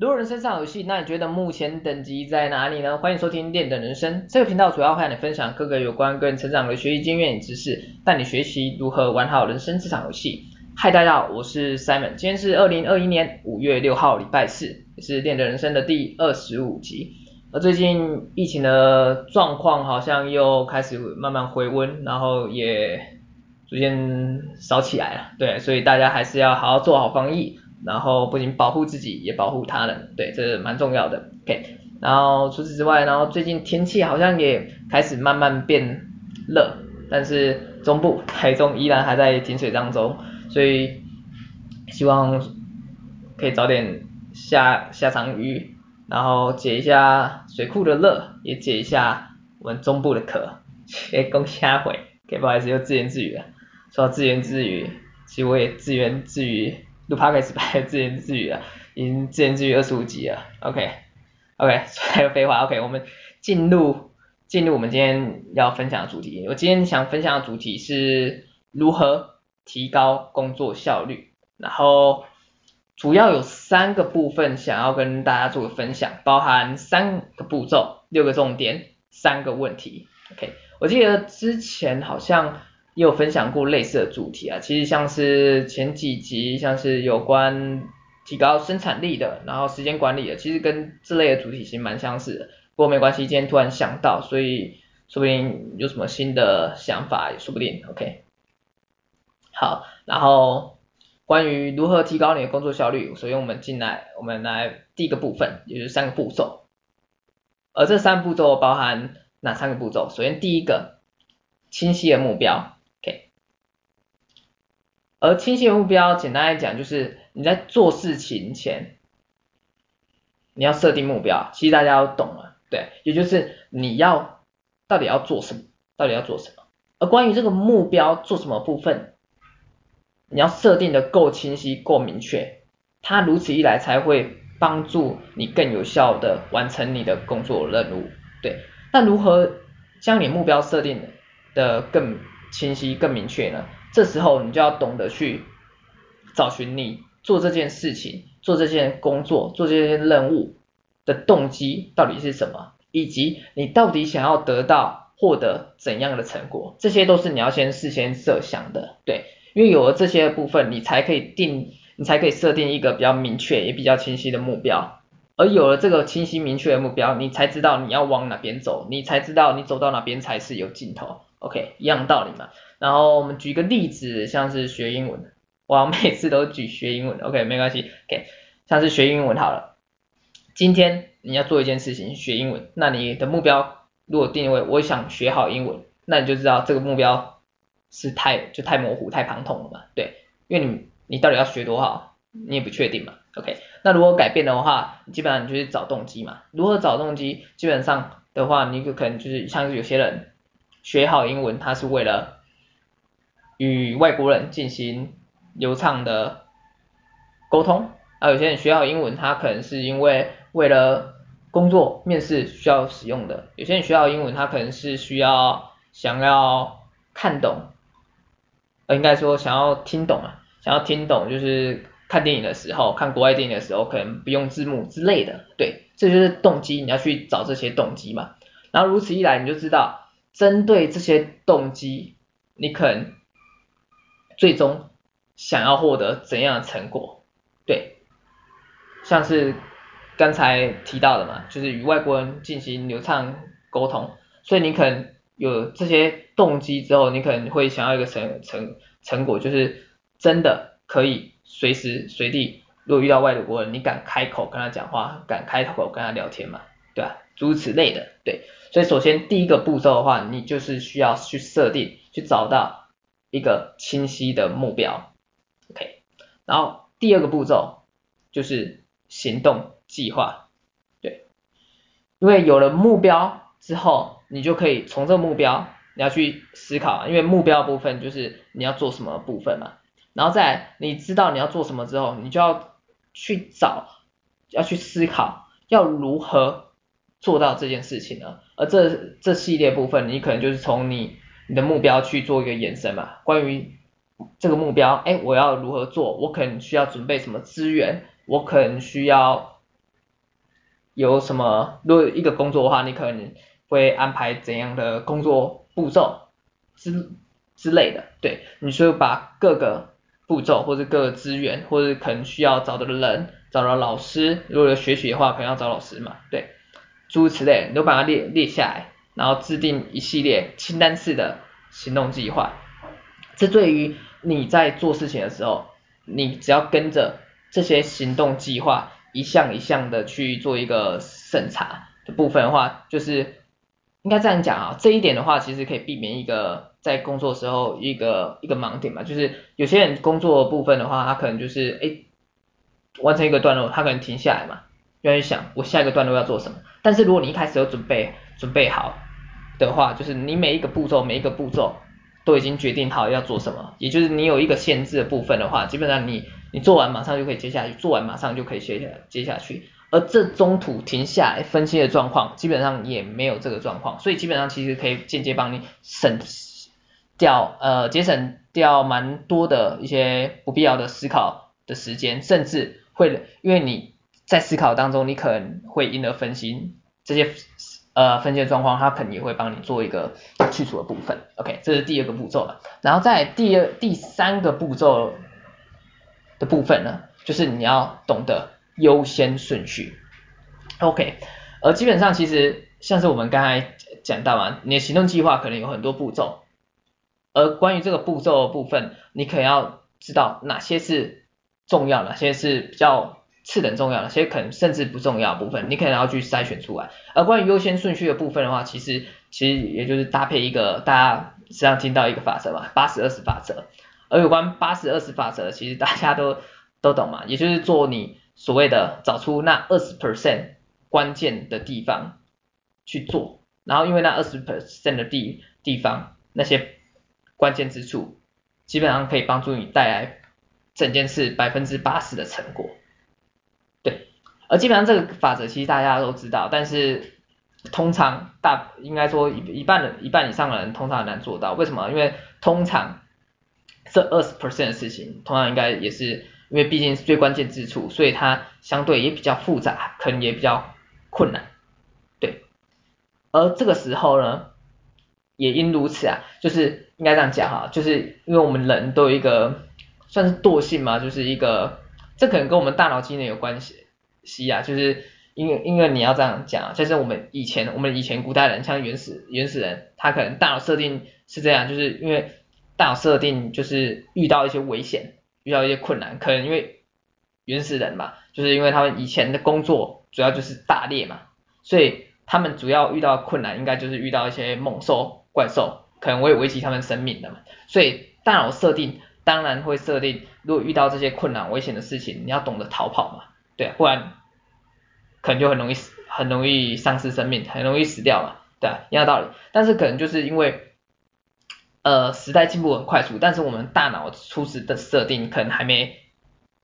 如果人生上游戏，那你觉得目前等级在哪里呢？欢迎收听练的人生这个频道，主要会和你分享各个有关个人成长的学习经验与知识，带你学习如何玩好人生这场游戏。嗨，大家好，我是 Simon，今天是二零二一年五月六号，礼拜四，也是练的人生的第二十五集。而最近疫情的状况好像又开始慢慢回温，然后也逐渐少起来了，对，所以大家还是要好好做好防疫。然后不仅保护自己，也保护他人，对，这是蛮重要的。OK，然后除此之外，然后最近天气好像也开始慢慢变热，但是中部台中依然还在停水当中，所以希望可以早点下下场雨，然后解一下水库的热，也解一下我们中部的渴。哎，恭喜阿悔，OK，不好意思又自言自语了。说到自言自语，其实我也自言自语。录 podcast 拍自言自语了，已经自言自语二十五集了，OK，OK，还有废话，OK，我们进入进入我们今天要分享的主题。我今天想分享的主题是如何提高工作效率，然后主要有三个部分想要跟大家做个分享，包含三个步骤、六个重点、三个问题，OK，我记得之前好像。也有分享过类似的主题啊，其实像是前几集，像是有关提高生产力的，然后时间管理的，其实跟这类的主题其实蛮相似的。不过没关系，今天突然想到，所以说不定有什么新的想法也说不定，OK。好，然后关于如何提高你的工作效率，首先我们进来，我们来第一个部分，也就是三个步骤。而这三步骤包含哪三个步骤？首先第一个，清晰的目标。而清晰的目标，简单来讲就是你在做事情前，你要设定目标，其实大家都懂了，对，也就是你要到底要做什么，到底要做什么。而关于这个目标做什么部分，你要设定的够清晰、够明确，它如此一来才会帮助你更有效的完成你的工作任务，对。那如何将你目标设定的更清晰、更明确呢？这时候你就要懂得去找寻你做这件事情、做这件工作、做这件任务的动机到底是什么，以及你到底想要得到、获得怎样的成果，这些都是你要先事先设想的，对，因为有了这些部分，你才可以定，你才可以设定一个比较明确也比较清晰的目标，而有了这个清晰明确的目标，你才知道你要往哪边走，你才知道你走到哪边才是有尽头。，OK，一样道理嘛。然后我们举个例子，像是学英文，我，每次都举学英文，OK，没关系，OK，像是学英文好了。今天你要做一件事情，学英文，那你的目标如果定位我想学好英文，那你就知道这个目标是太就太模糊、太庞统了嘛，对，因为你你到底要学多好，你也不确定嘛，OK，那如果改变的话，基本上你就是找动机嘛。如何找动机？基本上的话，你就可能就是像是有些人学好英文，他是为了与外国人进行流畅的沟通，啊，有些人学好英文，他可能是因为为了工作面试需要使用的；有些人学好英文，他可能是需要想要看懂，呃，应该说想要听懂啊，想要听懂，就是看电影的时候，看国外电影的时候，可能不用字幕之类的。对，这就是动机，你要去找这些动机嘛。然后如此一来，你就知道针对这些动机，你可能。最终想要获得怎样的成果？对，像是刚才提到的嘛，就是与外国人进行流畅沟通，所以你可能有这些动机之后，你可能会想要一个成成成果，就是真的可以随时随地，如果遇到外国人，你敢开口跟他讲话，敢开口跟他聊天嘛？对吧？诸如此类的，对。所以首先第一个步骤的话，你就是需要去设定，去找到。一个清晰的目标，OK，然后第二个步骤就是行动计划，对，因为有了目标之后，你就可以从这个目标你要去思考，因为目标部分就是你要做什么部分嘛，然后再你知道你要做什么之后，你就要去找，要去思考要如何做到这件事情呢？而这这系列部分，你可能就是从你。你的目标去做一个延伸嘛，关于这个目标，哎，我要如何做？我可能需要准备什么资源？我可能需要有什么，如果一个工作的话，你可能会安排怎样的工作步骤之之类的，对，你就把各个步骤或者各个资源，或者可能需要找的人，找到老师，如果有学习的话，可能要找老师嘛，对，诸如此类，你都把它列列下来，然后制定一系列清单式的行动计划。这对于你在做事情的时候，你只要跟着这些行动计划一项一项的去做一个审查的部分的话，就是应该这样讲啊，这一点的话其实可以避免一个在工作时候一个一个盲点嘛，就是有些人工作部分的话，他可能就是哎完成一个段落，他可能停下来嘛，愿意想我下一个段落要做什么，但是如果你一开始有准备准备好的话，就是你每一个步骤每一个步骤。都已经决定好要做什么，也就是你有一个限制的部分的话，基本上你你做完马上就可以接下去，做完马上就可以接下接下去，而这中途停下来分析的状况，基本上也没有这个状况，所以基本上其实可以间接帮你省掉呃节省掉蛮多的一些不必要的思考的时间，甚至会因为你在思考当中，你可能会因而分心这些。呃，分解状况，它可能也会帮你做一个去除的部分。OK，这是第二个步骤了。然后在第二、第三个步骤的部分呢，就是你要懂得优先顺序。OK，而基本上其实像是我们刚才讲到嘛，你的行动计划可能有很多步骤，而关于这个步骤的部分，你可能要知道哪些是重要，哪些是比较。次等重要的，所以可能甚至不重要部分，你可能要去筛选出来。而关于优先顺序的部分的话，其实其实也就是搭配一个大家实际上听到一个法则嘛，八十二十法则。而有关八十二十法则，其实大家都都懂嘛，也就是做你所谓的找出那二十 percent 关键的地方去做，然后因为那二十 percent 的地地方那些关键之处，基本上可以帮助你带来整件事百分之八十的成果。而基本上这个法则其实大家都知道，但是通常大应该说一一半的一半以上的人通常很难做到。为什么？因为通常这二十 percent 的事情，通常应该也是因为毕竟是最关键之处，所以它相对也比较复杂，可能也比较困难。对。而这个时候呢，也因如此啊，就是应该这样讲哈，就是因为我们人都有一个算是惰性嘛，就是一个这可能跟我们大脑机能有关系。是啊，就是因为因为你要这样讲，就是我们以前我们以前古代人，像原始原始人，他可能大脑设定是这样，就是因为大脑设定就是遇到一些危险，遇到一些困难，可能因为原始人嘛，就是因为他们以前的工作主要就是打猎嘛，所以他们主要遇到困难应该就是遇到一些猛兽怪兽，可能会危及他们生命的嘛，所以大脑设定当然会设定，如果遇到这些困难危险的事情，你要懂得逃跑嘛。对，不然可能就很容易死，很容易丧失生命，很容易死掉嘛，对啊，一样道理。但是可能就是因为，呃，时代进步很快速，但是我们大脑初始的设定可能还没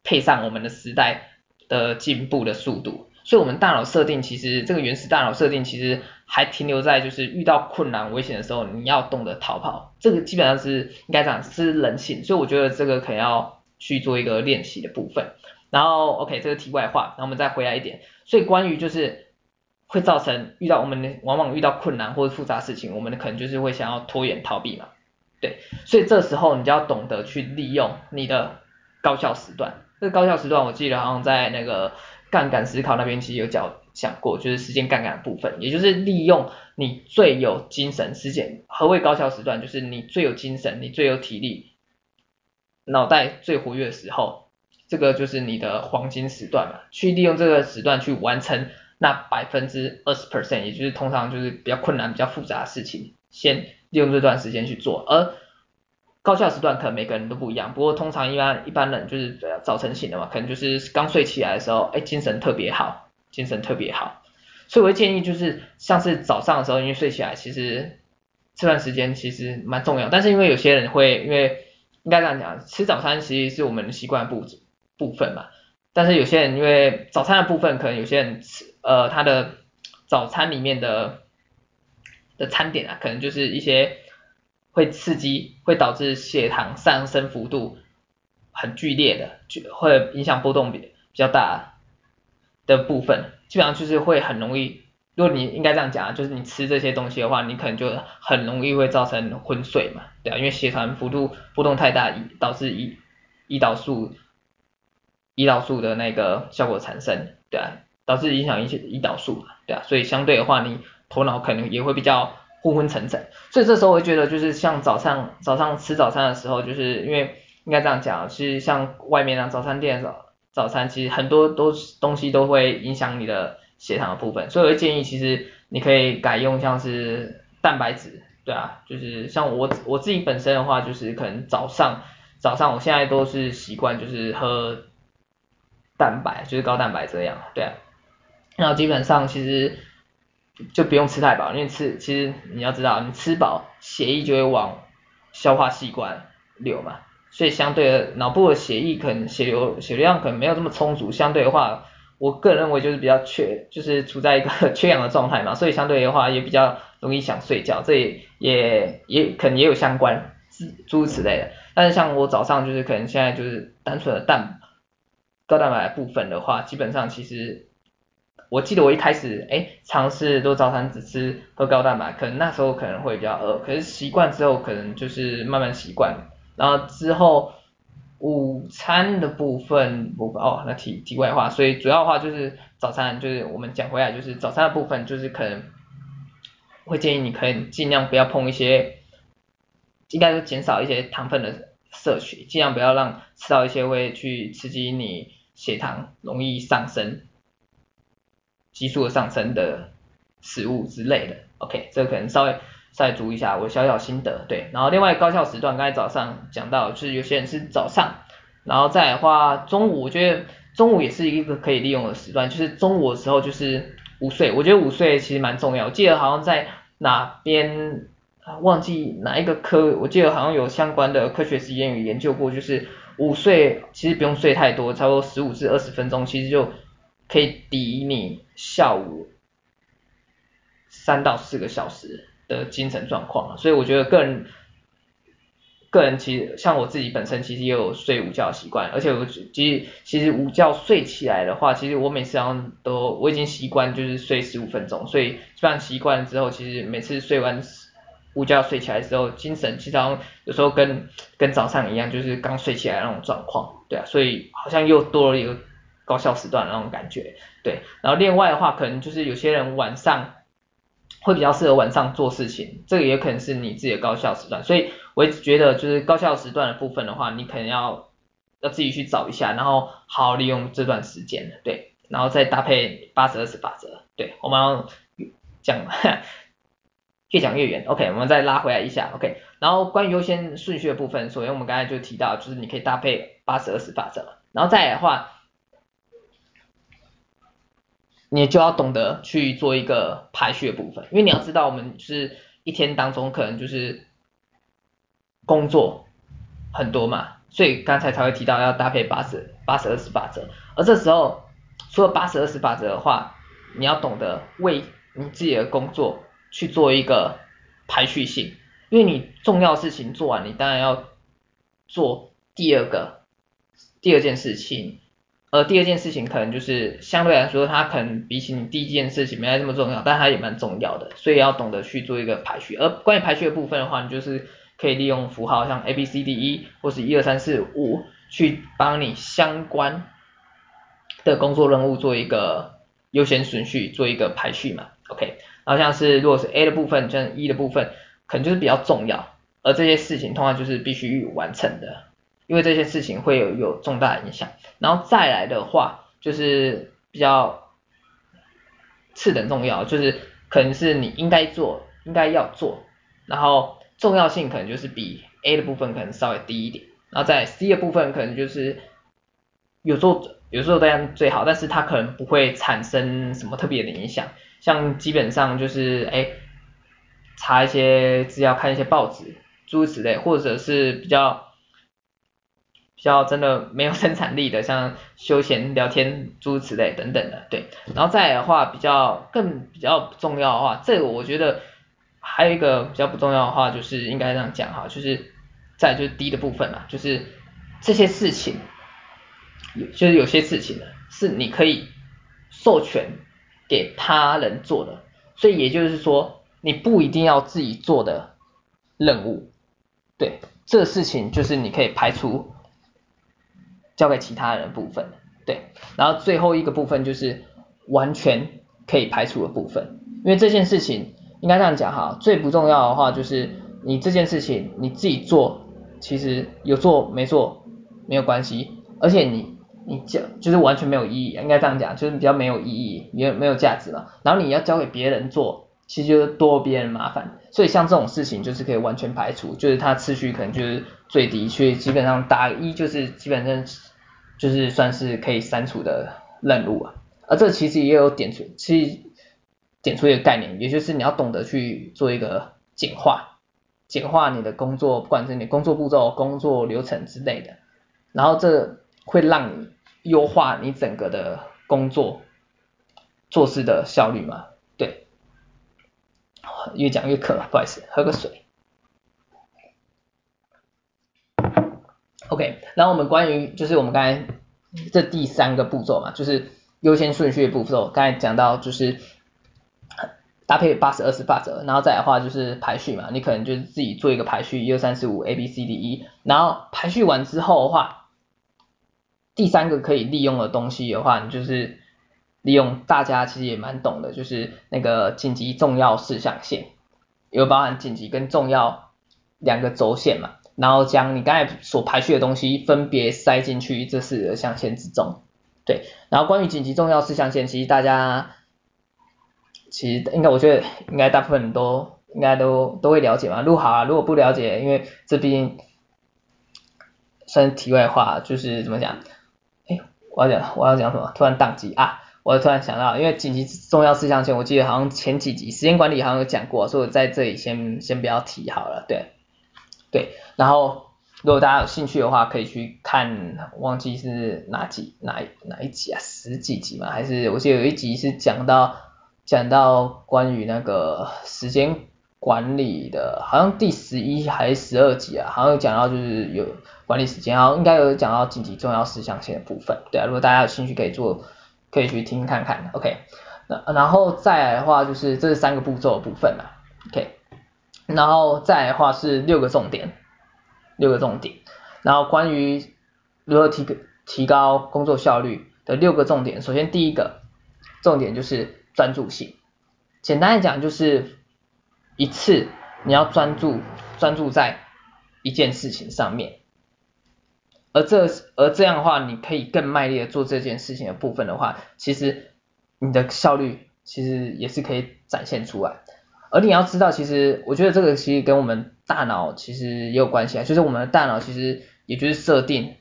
配上我们的时代的进步的速度，所以我们大脑设定其实这个原始大脑设定其实还停留在就是遇到困难危险的时候你要懂得逃跑，这个基本上是应该讲是人性，所以我觉得这个可能要去做一个练习的部分。然后，OK，这个题外话，然后我们再回来一点。所以关于就是会造成遇到我们往往遇到困难或者复杂事情，我们可能就是会想要拖延逃避嘛，对。所以这时候你就要懂得去利用你的高效时段。这个高效时段，我记得好像在那个杠杆思考那边其实有讲讲过，就是时间杠杆的部分，也就是利用你最有精神时间。何谓高效时段？就是你最有精神，你最有体力，脑袋最活跃的时候。这个就是你的黄金时段嘛，去利用这个时段去完成那百分之二十 percent，也就是通常就是比较困难、比较复杂的事情，先利用这段时间去做。而高效时段可能每个人都不一样，不过通常一般一般人就是早晨醒的嘛，可能就是刚睡起来的时候，哎，精神特别好，精神特别好。所以我会建议就是像是早上的时候，因为睡起来其实这段时间其实蛮重要，但是因为有些人会因为应该这样讲，吃早餐其实是我们习惯步骤。部分嘛，但是有些人因为早餐的部分，可能有些人吃呃他的早餐里面的的餐点啊，可能就是一些会刺激，会导致血糖上升幅度很剧烈的，就会影响波动比比较大的部分，基本上就是会很容易，如果你应该这样讲啊，就是你吃这些东西的话，你可能就很容易会造成昏睡嘛，对啊，因为血糖幅度波动太大，导致胰胰岛素胰岛素的那个效果产生，对啊，导致影响一些胰岛素嘛，对啊，所以相对的话，你头脑可能也会比较昏昏沉沉，所以这时候我会觉得就是像早上早上吃早餐的时候，就是因为应该这样讲，其实像外面啊早餐店早早餐，其实很多都东西都会影响你的血糖的部分，所以我会建议其实你可以改用像是蛋白质，对啊，就是像我我自己本身的话，就是可能早上早上我现在都是习惯就是喝蛋白，就是高蛋白这样，对啊，然后基本上其实。就不用吃太饱，因为吃其实你要知道，你吃饱血液就会往消化器官流嘛，所以相对的脑部的血液可能血流血流量可能没有这么充足，相对的话，我个人认为就是比较缺，就是处在一个 缺氧的状态嘛，所以相对的话也比较容易想睡觉，这也也也可能也有相关诸如此类的。但是像我早上就是可能现在就是单纯的蛋高蛋白的部分的话，基本上其实。我记得我一开始哎尝试都早餐只吃喝高蛋白，可能那时候可能会比较饿，可是习惯之后可能就是慢慢习惯，然后之后午餐的部分部分哦，那题题外话，所以主要的话就是早餐就是我们讲回来就是早餐的部分就是可能会建议你可以尽量不要碰一些，应该是减少一些糖分的摄取，尽量不要让吃到一些会去刺激你血糖容易上升。急速的上升的食物之类的，OK，这个可能稍微稍微注意一下我小小心得，对，然后另外高效时段，刚才早上讲到，就是有些人是早上，然后再的话中午，我觉得中午也是一个可以利用的时段，就是中午的时候就是午睡，我觉得午睡其实蛮重要，我记得好像在哪边忘记哪一个科，我记得好像有相关的科学实验与研究过，就是午睡其实不用睡太多，差不多十五至二十分钟，其实就。可以抵你下午三到四个小时的精神状况，所以我觉得个人个人其实像我自己本身其实也有睡午觉的习惯，而且我其实其实午觉睡起来的话，其实我每次好像都我已经习惯就是睡十五分钟，所以基本上习惯之后，其实每次睡完午觉睡起来之后，精神其实好像有时候跟跟早上一样，就是刚睡起来那种状况，对啊，所以好像又多了一个。高效时段那种感觉，对，然后另外的话，可能就是有些人晚上会比较适合晚上做事情，这个也可能是你自己的高效时段，所以我一直觉得就是高效时段的部分的话，你可能要要自己去找一下，然后好好利用这段时间，对，然后再搭配八十二十法则，对，我们要讲越讲越远，OK，我们再拉回来一下，OK，然后关于优先顺序的部分，首先我们刚才就提到，就是你可以搭配八十二十法则，然后再来的话。你就要懂得去做一个排序的部分，因为你要知道，我们是一天当中可能就是工作很多嘛，所以刚才才会提到要搭配八十八十二十法则。而这时候除了八十二十法则的话，你要懂得为你自己的工作去做一个排序性，因为你重要事情做完，你当然要做第二个第二件事情。而第二件事情可能就是相对来说，它可能比起你第一件事情没那么重要，但它也蛮重要的，所以要懂得去做一个排序。而关于排序的部分的话，你就是可以利用符号，像 A B C D E 或是一二三四五，去帮你相关的工作任务做一个优先顺序，做一个排序嘛。OK，然后像是如果是 A 的部分，像 E 的部分，可能就是比较重要，而这些事情通常就是必须完成的。因为这些事情会有有重大影响，然后再来的话就是比较次等重要，就是可能是你应该做、应该要做，然后重要性可能就是比 A 的部分可能稍微低一点，然后在 C 的部分可能就是有时候有时候这样最好，但是它可能不会产生什么特别的影响，像基本上就是哎查一些资料、看一些报纸诸如此类，或者是比较。比较真的没有生产力的，像休闲聊天诸如此类等等的，对。然后再的话，比较更比较重要的话，这个我觉得还有一个比较不重要的话，就是应该这样讲哈，就是在就是低的部分嘛，就是这些事情，就是有些事情呢是你可以授权给他人做的，所以也就是说，你不一定要自己做的任务，对，这事情就是你可以排除交给其他人的部分，对，然后最后一个部分就是完全可以排除的部分，因为这件事情应该这样讲哈，最不重要的话就是你这件事情你自己做，其实有做没做没有关系，而且你。你讲就是完全没有意义，应该这样讲，就是比较没有意义，也没有价值嘛。然后你要交给别人做，其实就是多别人麻烦。所以像这种事情就是可以完全排除，就是它次序可能就是最低，所以基本上打一就是基本上就是算是可以删除的任务啊。而这其实也有点出，其实点出一个概念，也就是你要懂得去做一个简化，简化你的工作，不管是你工作步骤、工作流程之类的，然后这。会让你优化你整个的工作做事的效率吗？对，越讲越渴，不好意思，喝个水。OK，然后我们关于就是我们刚才这第三个步骤嘛，就是优先顺序的步骤，刚才讲到就是搭配八十二十法则，然后再来的话就是排序嘛，你可能就是自己做一个排序，一二三四五 A B C D E，然后排序完之后的话。第三个可以利用的东西的话，你就是利用大家其实也蛮懂的，就是那个紧急重要事项线，有包含紧急跟重要两个轴线嘛，然后将你刚才所排序的东西分别塞进去这四个象限之中，对，然后关于紧急重要事项线，其实大家其实应该我觉得应该大部分都应该都都会了解嘛，录好啊，如果不了解，因为这毕竟算是题外话，就是怎么讲？我要讲，我要讲什么？突然宕机啊！我突然想到，因为紧急重要事项前，我记得好像前几集时间管理好像有讲过，所以我在这里先先不要提好了。对，对。然后如果大家有兴趣的话，可以去看，忘记是哪几哪哪一集啊？十几集嘛？还是我记得有一集是讲到讲到关于那个时间。管理的，好像第十一还是十二集啊，好像有讲到就是有管理时间，然后应该有讲到紧急重要事项线的部分，对啊，如果大家有兴趣可以做，可以去听看看，OK，那然后再来的话就是这三个步骤的部分了，OK，然后再来的话是六个重点，六个重点，然后关于如何提提高工作效率的六个重点，首先第一个重点就是专注性，简单来讲就是。一次你要专注专注在一件事情上面，而这而这样的话，你可以更卖力的做这件事情的部分的话，其实你的效率其实也是可以展现出来。而你要知道，其实我觉得这个其实跟我们大脑其实也有关系啊，就是我们的大脑其实也就是设定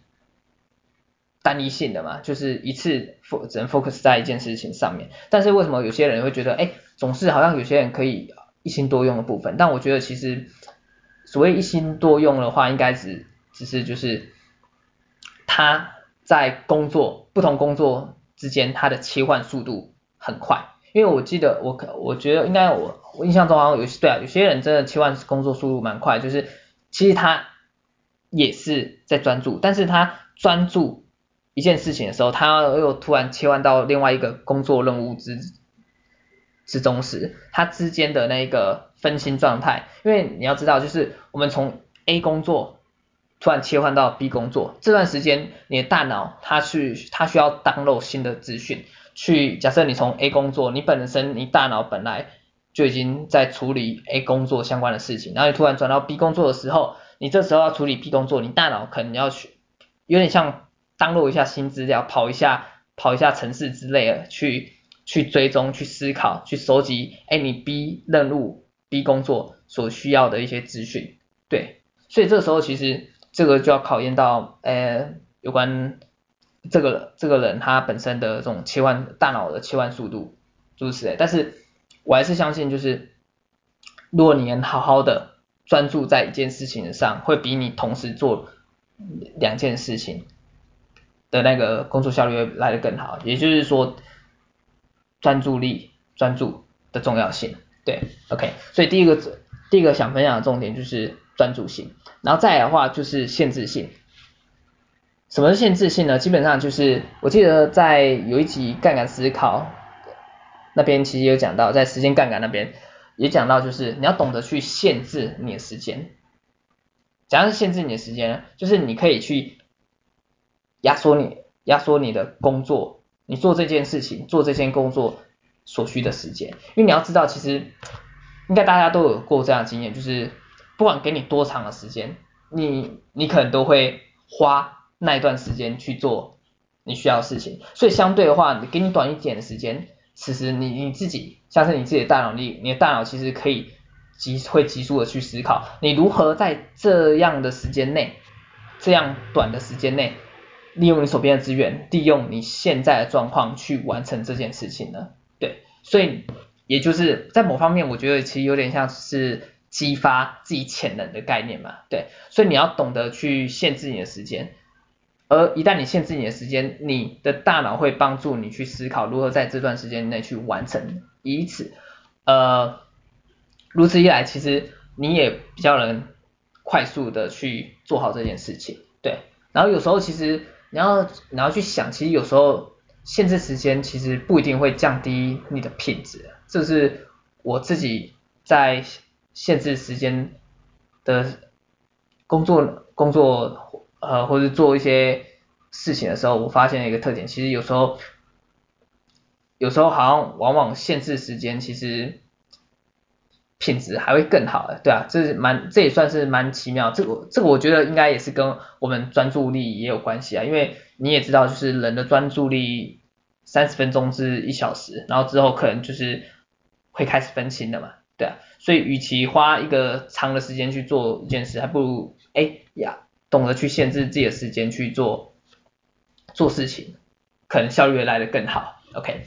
单一性的嘛，就是一次 fo 只能 focus 在一件事情上面。但是为什么有些人会觉得，哎，总是好像有些人可以。一心多用的部分，但我觉得其实所谓一心多用的话，应该只只是就是他在工作不同工作之间，他的切换速度很快。因为我记得我可我觉得应该我我印象中好像有些对啊，有些人真的切换工作速度蛮快，就是其实他也是在专注，但是他专注一件事情的时候，他又突然切换到另外一个工作任务之。之中时，它之间的那个分心状态，因为你要知道，就是我们从 A 工作突然切换到 B 工作，这段时间你的大脑它去它需要 download 新的资讯，去假设你从 A 工作，你本身你大脑本来就已经在处理 A 工作相关的事情，然后你突然转到 B 工作的时候，你这时候要处理 B 工作，你大脑可能要去有点像 download 一下新资料，跑一下跑一下程式之类的去。去追踪、去思考、去收集，哎，你 B 任务、B 工作所需要的一些资讯，对，所以这时候其实这个就要考验到，呃，有关这个这个人他本身的这种切换大脑的切换速度，诸如此。但是我还是相信，就是如果你能好好的专注在一件事情上，会比你同时做两件事情的那个工作效率会来得更好。也就是说。专注力、专注的重要性，对，OK，所以第一个第一个想分享的重点就是专注性，然后再来的话就是限制性。什么是限制性呢？基本上就是我记得在有一集杠杆思考那边其实有讲到，在时间杠杆那边也讲到，就是你要懂得去限制你的时间。怎样是限制你的时间呢？就是你可以去压缩你压缩你的工作，你做这件事情做这件工作所需的时间。因为你要知道，其实应该大家都有过这样的经验，就是不管给你多长的时间，你你可能都会花。那一段时间去做你需要的事情，所以相对的话，你给你短一点的时间，其实你你自己像是你自己的大脑力，你的大脑其实可以急会急速的去思考，你如何在这样的时间内，这样短的时间内，利用你手边的资源，利用你现在的状况去完成这件事情呢？对，所以也就是在某方面，我觉得其实有点像是激发自己潜能的概念嘛，对，所以你要懂得去限制你的时间。而一旦你限制你的时间，你的大脑会帮助你去思考如何在这段时间内去完成，以此，呃，如此一来，其实你也比较能快速的去做好这件事情，对。然后有时候其实你要你要去想，其实有时候限制时间其实不一定会降低你的品质，这是我自己在限制时间的工作工作。呃，或者做一些事情的时候，我发现一个特点，其实有时候，有时候好像往往限制时间，其实品质还会更好的，对啊，这是蛮，这也算是蛮奇妙。这个这个我觉得应该也是跟我们专注力也有关系啊，因为你也知道，就是人的专注力三十分钟至一小时，然后之后可能就是会开始分心的嘛，对啊，所以与其花一个长的时间去做一件事，还不如哎呀。懂得去限制自己的时间去做做事情，可能效率会来得更好。OK，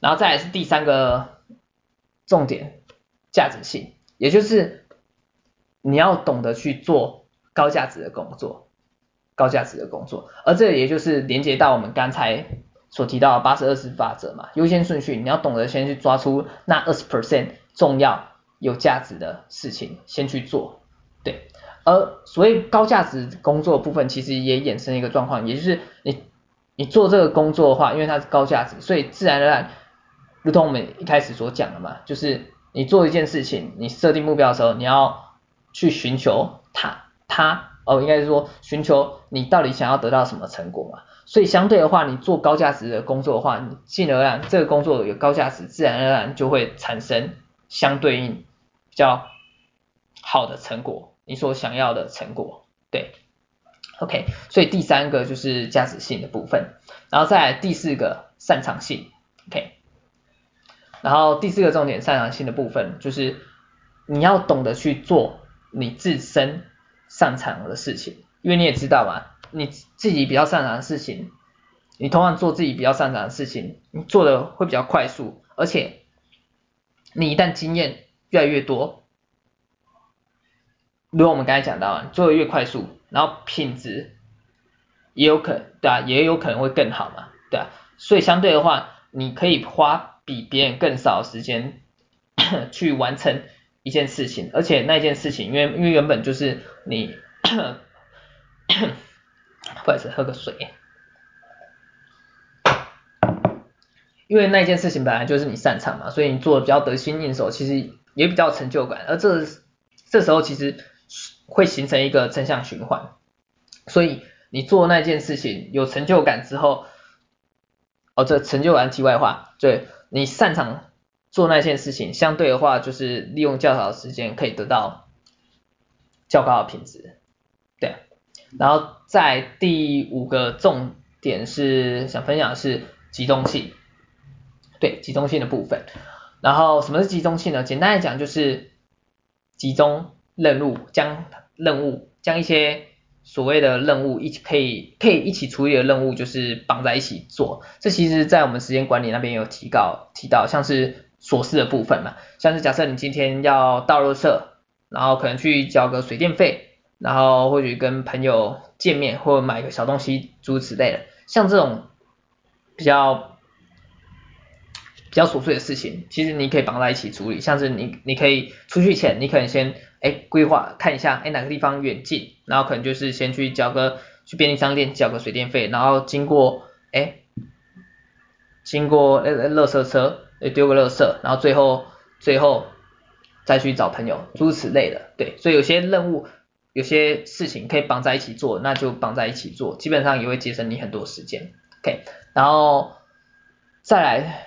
然后再来是第三个重点，价值性，也就是你要懂得去做高价值的工作，高价值的工作，而这也就是连接到我们刚才所提到的八十二十法则嘛，优先顺序，你要懂得先去抓出那二十 percent 重要有价值的事情先去做，对。而所谓高价值工作部分，其实也衍生一个状况，也就是你你做这个工作的话，因为它是高价值，所以自然而然，如同我们一开始所讲的嘛，就是你做一件事情，你设定目标的时候，你要去寻求它它哦，应该是说寻求你到底想要得到什么成果嘛。所以相对的话，你做高价值的工作的话，你进而让这个工作有高价值，自然而然就会产生相对应比较好的成果。你所想要的成果，对，OK，所以第三个就是价值性的部分，然后再来第四个擅长性，OK，然后第四个重点擅长性的部分就是你要懂得去做你自身擅长的事情，因为你也知道嘛，你自己比较擅长的事情，你通常做自己比较擅长的事情，你做的会比较快速，而且你一旦经验越来越多。如果我们刚才讲到啊，做的越快速，然后品质也有可能，对啊，也有可能会更好嘛，对啊，所以相对的话，你可以花比别人更少时间 去完成一件事情，而且那件事情，因为因为原本就是你，不好意思，喝个水，因为那件事情本来就是你擅长嘛，所以你做的比较得心应手，其实也比较成就感，而这这时候其实。会形成一个正向循环，所以你做那件事情有成就感之后，哦，这成就感题外话，对，你擅长做那件事情，相对的话就是利用较少的时间可以得到较高的品质，对。然后在第五个重点是想分享的是集中性，对，集中性的部分。然后什么是集中性呢？简单来讲就是集中任务将。任务将一些所谓的任务一起可以可以一起处理的任务，就是绑在一起做。这其实，在我们时间管理那边有提到提到，像是琐事的部分嘛，像是假设你今天要倒垃圾，然后可能去交个水电费，然后或许跟朋友见面或者买个小东西诸如此类的，像这种比较。比较琐碎的事情，其实你可以绑在一起处理，像是你你可以出去前，你可能先哎规划看一下，哎哪个地方远近，然后可能就是先去交个去便利商店交个水电费，然后经过哎，经过呃垃圾车丢个垃圾，然后最后最后再去找朋友，诸如此类的，对，所以有些任务有些事情可以绑在一起做，那就绑在一起做，基本上也会节省你很多时间，OK，然后再来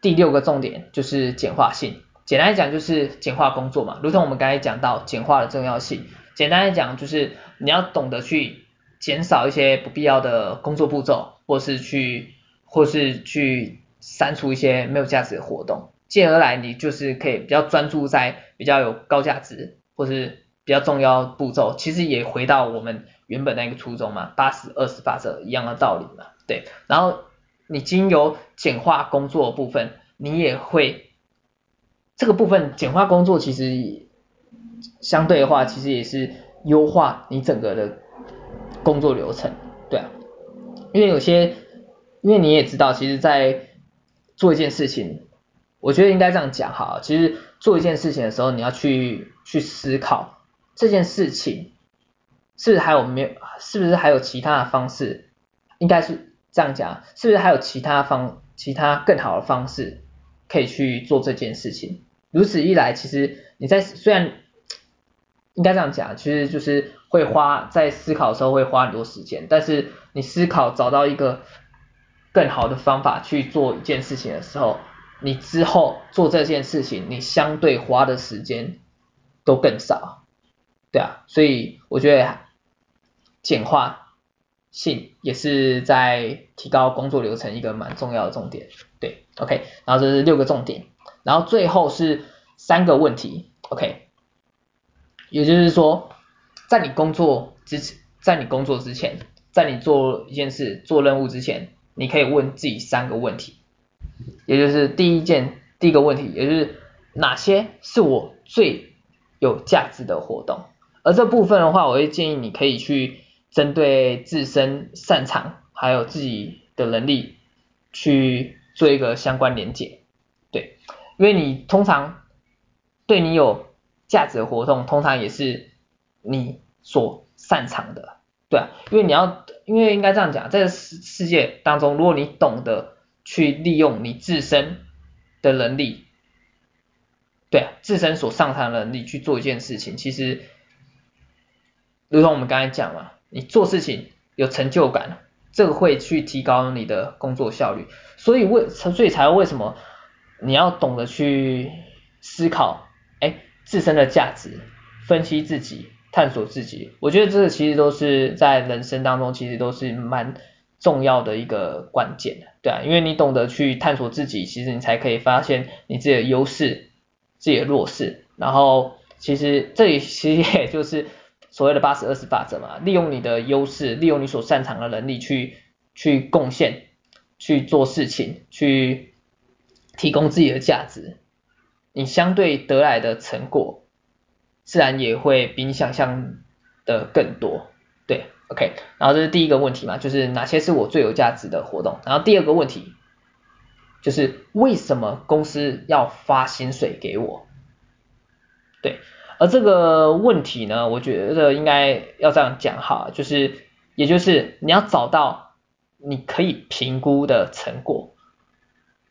第六个重点就是简化性。简单来讲就是简化工作嘛，如同我们刚才讲到简化的重要性。简单来讲就是你要懂得去减少一些不必要的工作步骤，或是去或是去删除一些没有价值的活动，进而来你就是可以比较专注在比较有高价值或是比较重要步骤。其实也回到我们原本那个初衷嘛，八十二十法则一样的道理嘛，对。然后你经由简化工作部分，你也会。这个部分简化工作其实相对的话，其实也是优化你整个的工作流程，对啊，因为有些，因为你也知道，其实，在做一件事情，我觉得应该这样讲哈，其实做一件事情的时候，你要去去思考这件事情是还有没有，是不是还有其他的方式，应该是这样讲，是不是还有其他方，其他更好的方式可以去做这件事情。如此一来，其实你在虽然应该这样讲，其实就是会花在思考的时候会花很多时间，但是你思考找到一个更好的方法去做一件事情的时候，你之后做这件事情，你相对花的时间都更少，对啊，所以我觉得简化性也是在提高工作流程一个蛮重要的重点，对，OK，然后这是六个重点。然后最后是三个问题，OK，也就是说，在你工作之前，在你工作之前，在你做一件事、做任务之前，你可以问自己三个问题，也就是第一件第一个问题，也就是哪些是我最有价值的活动？而这部分的话，我会建议你可以去针对自身擅长还有自己的能力去做一个相关连结。因为你通常对你有价值的活动，通常也是你所擅长的，对啊，因为你要，因为应该这样讲，在世世界当中，如果你懂得去利用你自身的能力，对啊，自身所擅长的能力去做一件事情，其实，如同我们刚才讲嘛，你做事情有成就感，这个会去提高你的工作效率，所以为，所以才为什么？你要懂得去思考，哎，自身的价值，分析自己，探索自己。我觉得这个其实都是在人生当中，其实都是蛮重要的一个关键，对啊，因为你懂得去探索自己，其实你才可以发现你自己的优势，自己的弱势。然后，其实这里其实也就是所谓的八十二十法则嘛，利用你的优势，利用你所擅长的能力去去贡献，去做事情，去。提供自己的价值，你相对得来的成果，自然也会比你想象的更多。对，OK，然后这是第一个问题嘛，就是哪些是我最有价值的活动？然后第二个问题，就是为什么公司要发薪水给我？对，而这个问题呢，我觉得应该要这样讲哈，就是也就是你要找到你可以评估的成果，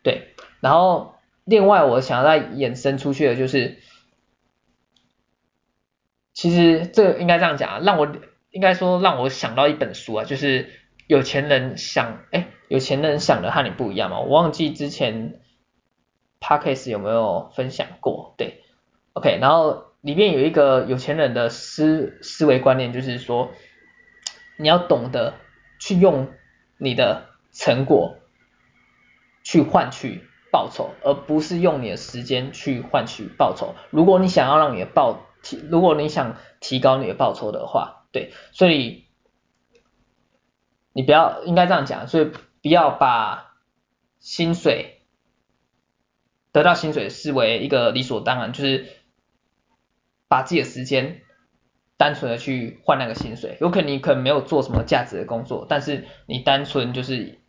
对。然后，另外我想要再衍生出去的就是，其实这应该这样讲，让我应该说让我想到一本书啊，就是有钱人想，哎，有钱人想的和你不一样嘛，我忘记之前 Podcast 有没有分享过，对，OK，然后里面有一个有钱人的思思维观念，就是说，你要懂得去用你的成果去换取。报酬，而不是用你的时间去换取报酬。如果你想要让你的报提，如果你想提高你的报酬的话，对，所以你不要应该这样讲，所以不要把薪水得到薪水视为一个理所当然，就是把自己的时间单纯的去换那个薪水。有可能你可能没有做什么价值的工作，但是你单纯就是。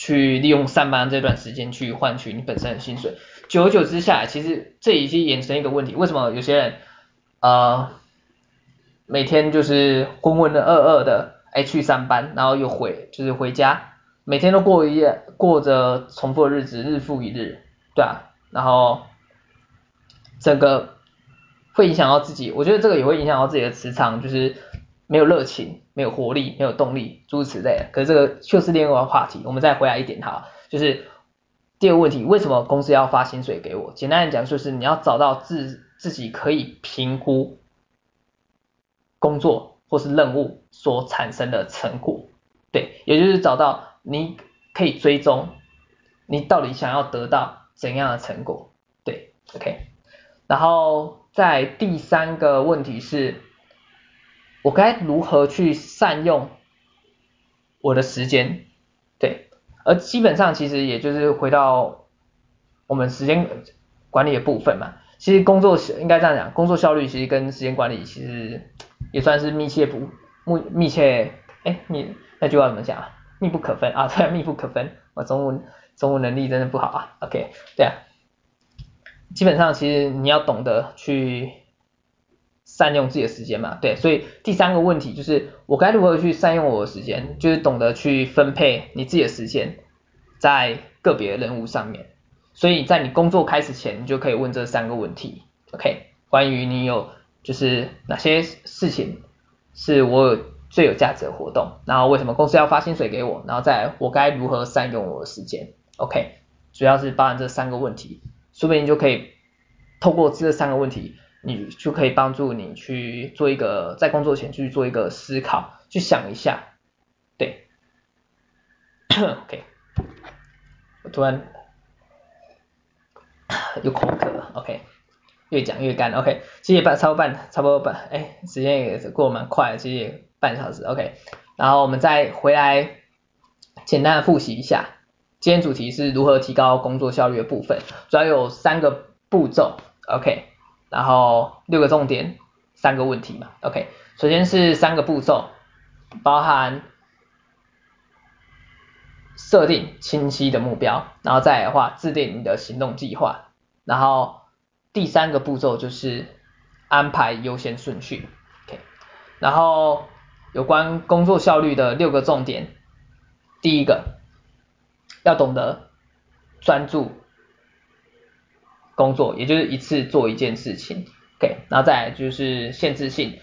去利用上班这段时间去换取你本身的薪水，久而久之下来，其实这已经衍生一个问题，为什么有些人呃每天就是浑浑噩噩的，哎去上班，然后又回就是回家，每天都过一夜过着重复的日子，日复一日，对啊，然后整个会影响到自己，我觉得这个也会影响到自己的磁场，就是没有热情，没有活力，没有动力，诸如此类的。可是这个就是另外一个话题，我们再回来一点哈，就是。第二个问题，为什么公司要发薪水给我？简单来讲，就是你要找到自自己可以评估工作或是任务所产生的成果，对，也就是找到你可以追踪你到底想要得到怎样的成果，对，OK。然后在第三个问题是，我该如何去善用我的时间？对。而基本上其实也就是回到我们时间管理的部分嘛，其实工作应该这样讲，工作效率其实跟时间管理其实也算是密切不密密切，哎，密那句话怎么讲啊？密不可分啊，对，密不可分。我中文中文能力真的不好啊。OK，对啊，基本上其实你要懂得去善用自己的时间嘛，对，所以第三个问题就是我该如何去善用我的时间，就是懂得去分配你自己的时间在个别的任务上面。所以在你工作开始前，你就可以问这三个问题，OK？关于你有就是哪些事情是我有最有价值的活动，然后为什么公司要发薪水给我，然后再我该如何善用我的时间，OK？主要是包含这三个问题，说不定你就可以透过这三个问题。你就可以帮助你去做一个在工作前去做一个思考，去想一下，对，OK，我突然有口渴了，OK，越讲越干，OK，其实半超半差不多半，哎，时间也是过蛮快的，其实半小时，OK，然后我们再回来简单的复习一下，今天主题是如何提高工作效率的部分，主要有三个步骤，OK。然后六个重点，三个问题嘛，OK。首先是三个步骤，包含设定清晰的目标，然后再来的话制定你的行动计划，然后第三个步骤就是安排优先顺序，OK。然后有关工作效率的六个重点，第一个要懂得专注。工作也就是一次做一件事情，OK，然后再来就是限制性，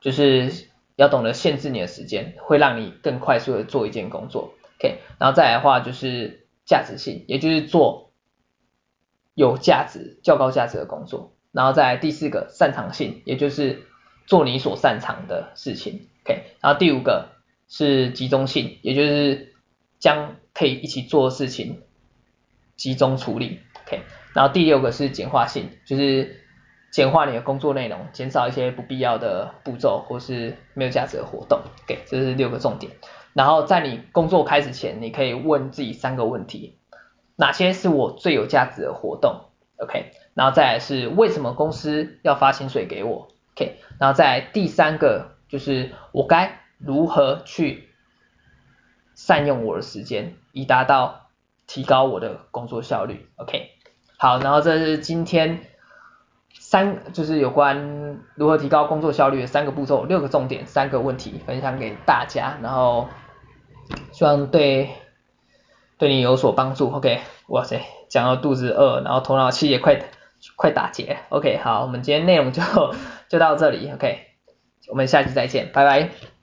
就是要懂得限制你的时间，会让你更快速的做一件工作，OK，然后再来的话就是价值性，也就是做有价值、较高价值的工作，然后再来第四个擅长性，也就是做你所擅长的事情，OK，然后第五个是集中性，也就是将可以一起做事情集中处理，OK。然后第六个是简化性，就是简化你的工作内容，减少一些不必要的步骤或是没有价值的活动。OK，这是六个重点。然后在你工作开始前，你可以问自己三个问题：哪些是我最有价值的活动？OK，然后再来是为什么公司要发薪水给我？OK，然后再来第三个就是我该如何去善用我的时间，以达到提高我的工作效率。OK。好，然后这是今天三，就是有关如何提高工作效率的三个步骤，六个重点，三个问题分享给大家，然后希望对对你有所帮助。OK，哇塞，讲到肚子饿，然后头脑气也快快打结。OK，好，我们今天内容就 就到这里。OK，我们下期再见，拜拜。